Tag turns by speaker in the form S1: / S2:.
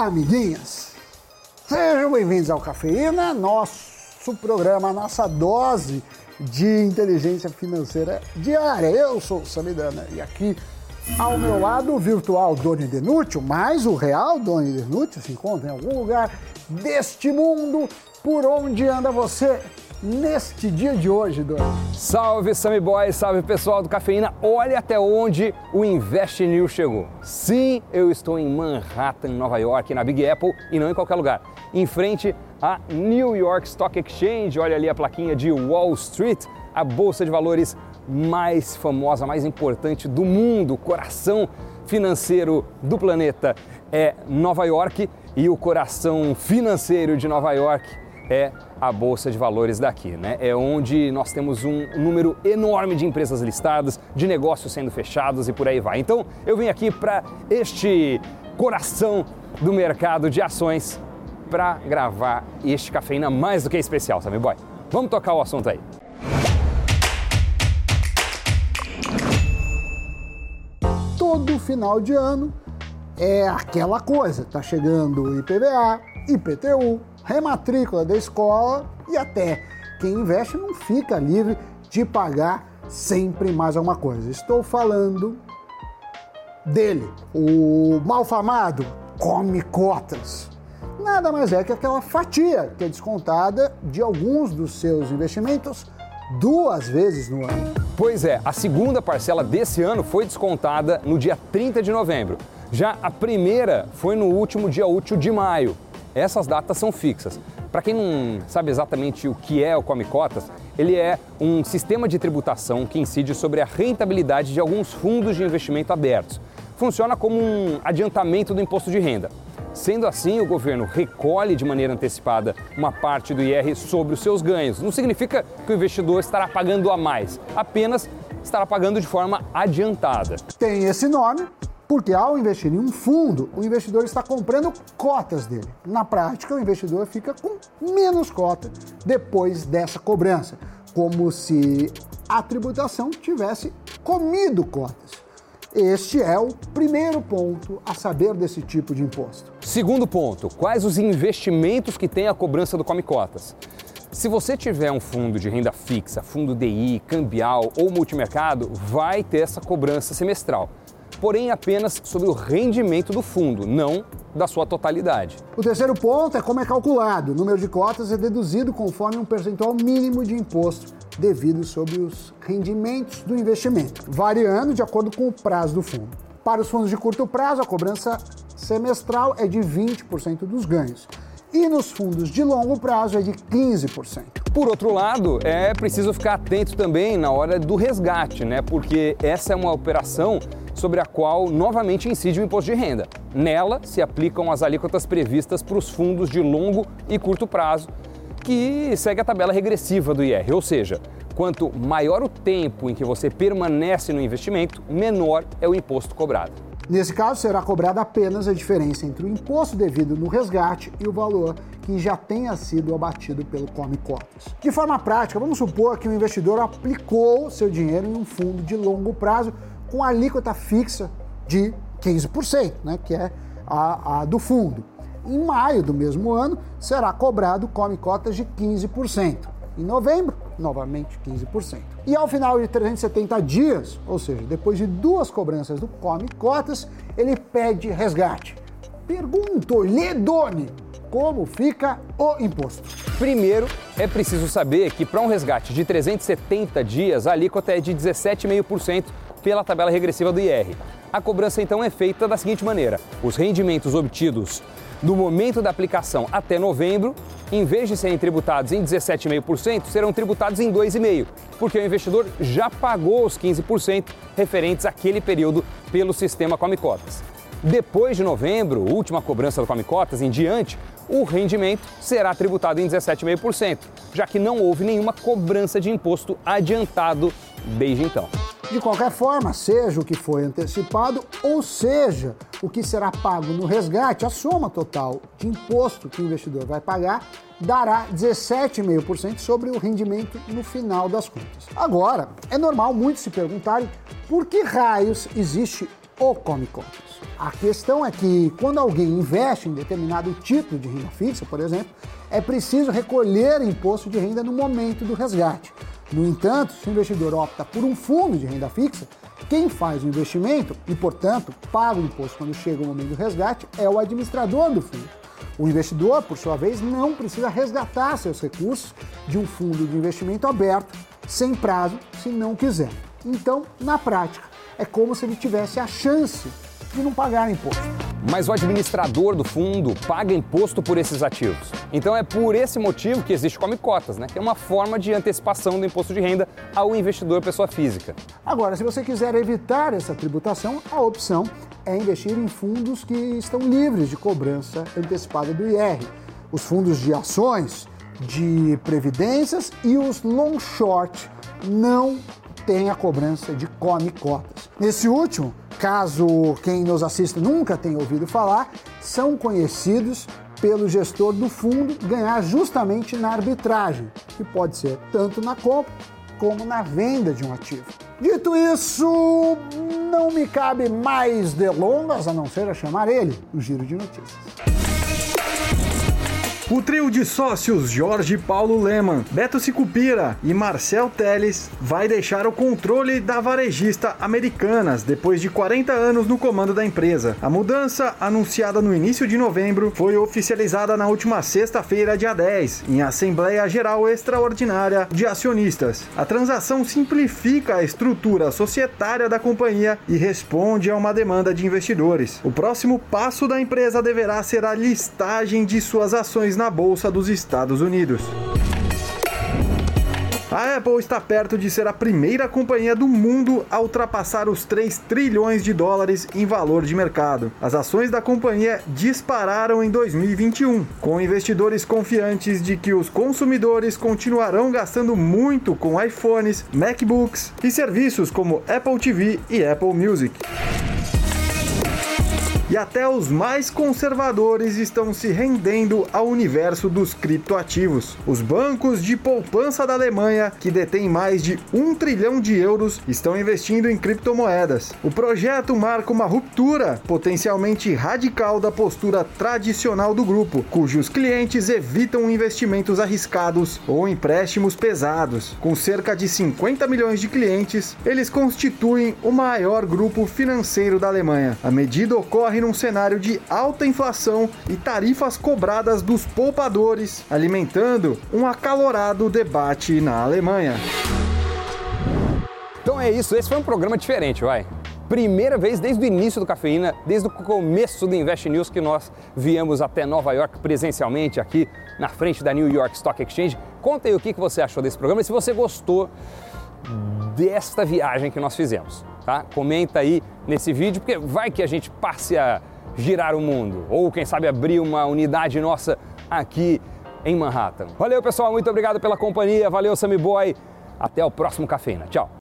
S1: amiguinhas. Sejam bem-vindos ao Cafeína, nosso programa, nossa dose de inteligência financeira diária. Eu sou o Samidana e aqui ao meu lado, o virtual Doni Denútil, mas o real Doni Denútil se encontra em algum lugar deste mundo. Por onde anda você neste dia de hoje, Doni?
S2: Salve, Sammy Boy, salve pessoal do Cafeína. Olha até onde o Invest News chegou. Sim, eu estou em Manhattan, Nova York, na Big Apple e não em qualquer lugar. Em frente à New York Stock Exchange, olha ali a plaquinha de Wall Street, a bolsa de valores mais famosa, mais importante do mundo, coração financeiro do planeta é Nova York e o coração financeiro de Nova York é a bolsa de valores daqui, né? É onde nós temos um número enorme de empresas listadas, de negócios sendo fechados e por aí vai. Então, eu vim aqui para este coração do mercado de ações para gravar este cafeína mais do que especial, sabe, boy? Vamos tocar o assunto aí.
S1: todo final de ano é aquela coisa. Tá chegando IPVA, IPTU, rematrícula da escola e até quem investe não fica livre de pagar sempre mais alguma coisa. Estou falando dele, o malfamado come cotas. Nada mais é que aquela fatia que é descontada de alguns dos seus investimentos duas vezes no ano.
S2: Pois é, a segunda parcela desse ano foi descontada no dia 30 de novembro. Já a primeira foi no último dia útil de maio. Essas datas são fixas. Para quem não sabe exatamente o que é o Come Cotas, ele é um sistema de tributação que incide sobre a rentabilidade de alguns fundos de investimento abertos. Funciona como um adiantamento do imposto de renda. Sendo assim, o governo recolhe de maneira antecipada uma parte do IR sobre os seus ganhos. Não significa que o investidor estará pagando a mais, apenas estará pagando de forma adiantada.
S1: Tem esse nome porque ao investir em um fundo, o investidor está comprando cotas dele. Na prática, o investidor fica com menos cota depois dessa cobrança, como se a tributação tivesse comido cotas. Este é o primeiro ponto a saber desse tipo de imposto.
S2: Segundo ponto, quais os investimentos que tem a cobrança do Come Cotas? Se você tiver um fundo de renda fixa, fundo DI, cambial ou multimercado, vai ter essa cobrança semestral. Porém, apenas sobre o rendimento do fundo, não da sua totalidade.
S1: O terceiro ponto é como é calculado. O número de cotas é deduzido conforme um percentual mínimo de imposto devido sobre os rendimentos do investimento, variando de acordo com o prazo do fundo. Para os fundos de curto prazo, a cobrança semestral é de 20% dos ganhos. E nos fundos de longo prazo é de 15%.
S2: Por outro lado, é preciso ficar atento também na hora do resgate, né? Porque essa é uma operação sobre a qual novamente incide o imposto de renda. Nela se aplicam as alíquotas previstas para os fundos de longo e curto prazo, que segue a tabela regressiva do IR, ou seja, quanto maior o tempo em que você permanece no investimento, menor é o imposto cobrado.
S1: Nesse caso, será cobrada apenas a diferença entre o imposto devido no resgate e o valor que já tenha sido abatido pelo Come Cotas. De forma prática, vamos supor que o investidor aplicou seu dinheiro em um fundo de longo prazo com alíquota fixa de 15%, né, que é a, a do fundo. Em maio do mesmo ano, será cobrado come cotas de 15%. Em novembro, novamente 15%. E ao final de 370 dias, ou seja, depois de duas cobranças do come cotas, ele pede resgate. Pergunto, Ledone, como fica o imposto?
S2: Primeiro, é preciso saber que para um resgate de 370 dias, a alíquota é de 17,5% pela tabela regressiva do IR. A cobrança então é feita da seguinte maneira: os rendimentos obtidos do momento da aplicação até novembro, em vez de serem tributados em 17,5%, serão tributados em 2,5%, porque o investidor já pagou os 15% referentes àquele período pelo sistema Come Cotas. Depois de novembro, última cobrança do Come Cotas em diante, o rendimento será tributado em 17,5%, já que não houve nenhuma cobrança de imposto adiantado desde então.
S1: De qualquer forma, seja o que foi antecipado ou seja o que será pago no resgate, a soma total de imposto que o investidor vai pagar dará 17,5% sobre o rendimento no final das contas. Agora, é normal muitos se perguntarem por que raios existe ou come cotas. A questão é que quando alguém investe em determinado tipo de renda fixa, por exemplo, é preciso recolher imposto de renda no momento do resgate. No entanto, se o investidor opta por um fundo de renda fixa, quem faz o investimento e, portanto, paga o imposto quando chega o momento do resgate é o administrador do fundo. O investidor, por sua vez, não precisa resgatar seus recursos de um fundo de investimento aberto, sem prazo, se não quiser. Então, na prática, é como se ele tivesse a chance de não pagar imposto.
S2: Mas o administrador do fundo paga imposto por esses ativos. Então é por esse motivo que existe come cotas, né? que é uma forma de antecipação do imposto de renda ao investidor pessoa física.
S1: Agora, se você quiser evitar essa tributação, a opção é investir em fundos que estão livres de cobrança antecipada do IR. Os fundos de ações, de previdências e os long short não têm a cobrança de come cotas. Nesse último, caso quem nos assista nunca tenha ouvido falar, são conhecidos pelo gestor do fundo ganhar justamente na arbitragem, que pode ser tanto na compra como na venda de um ativo. Dito isso, não me cabe mais delongas a não ser a chamar ele o Giro de Notícias.
S3: O trio de sócios Jorge Paulo Leman, Beto Sicupira e Marcel Teles vai deixar o controle da varejista Americanas depois de 40 anos no comando da empresa. A mudança, anunciada no início de novembro, foi oficializada na última sexta-feira, dia 10, em Assembleia Geral Extraordinária de Acionistas. A transação simplifica a estrutura societária da companhia e responde a uma demanda de investidores. O próximo passo da empresa deverá ser a listagem de suas ações na Bolsa dos Estados Unidos. A Apple está perto de ser a primeira companhia do mundo a ultrapassar os 3 trilhões de dólares em valor de mercado. As ações da companhia dispararam em 2021, com investidores confiantes de que os consumidores continuarão gastando muito com iPhones, MacBooks e serviços como Apple TV e Apple Music e até os mais conservadores estão se rendendo ao universo dos criptoativos. Os bancos de poupança da Alemanha, que detêm mais de um trilhão de euros, estão investindo em criptomoedas. O projeto marca uma ruptura potencialmente radical da postura tradicional do grupo, cujos clientes evitam investimentos arriscados ou empréstimos pesados. Com cerca de 50 milhões de clientes, eles constituem o maior grupo financeiro da Alemanha. A medida ocorre num cenário de alta inflação e tarifas cobradas dos poupadores, alimentando um acalorado debate na Alemanha.
S2: Então é isso, esse foi um programa diferente, vai. Primeira vez desde o início do Cafeína, desde o começo do Invest News que nós viemos até Nova York presencialmente aqui na frente da New York Stock Exchange. Conta aí o que você achou desse programa e se você gostou desta viagem que nós fizemos tá? Comenta aí nesse vídeo, porque vai que a gente passe a girar o mundo, ou quem sabe abrir uma unidade nossa aqui em Manhattan. Valeu, pessoal, muito obrigado pela companhia, valeu, Sammy Boy, até o próximo Cafeína, tchau!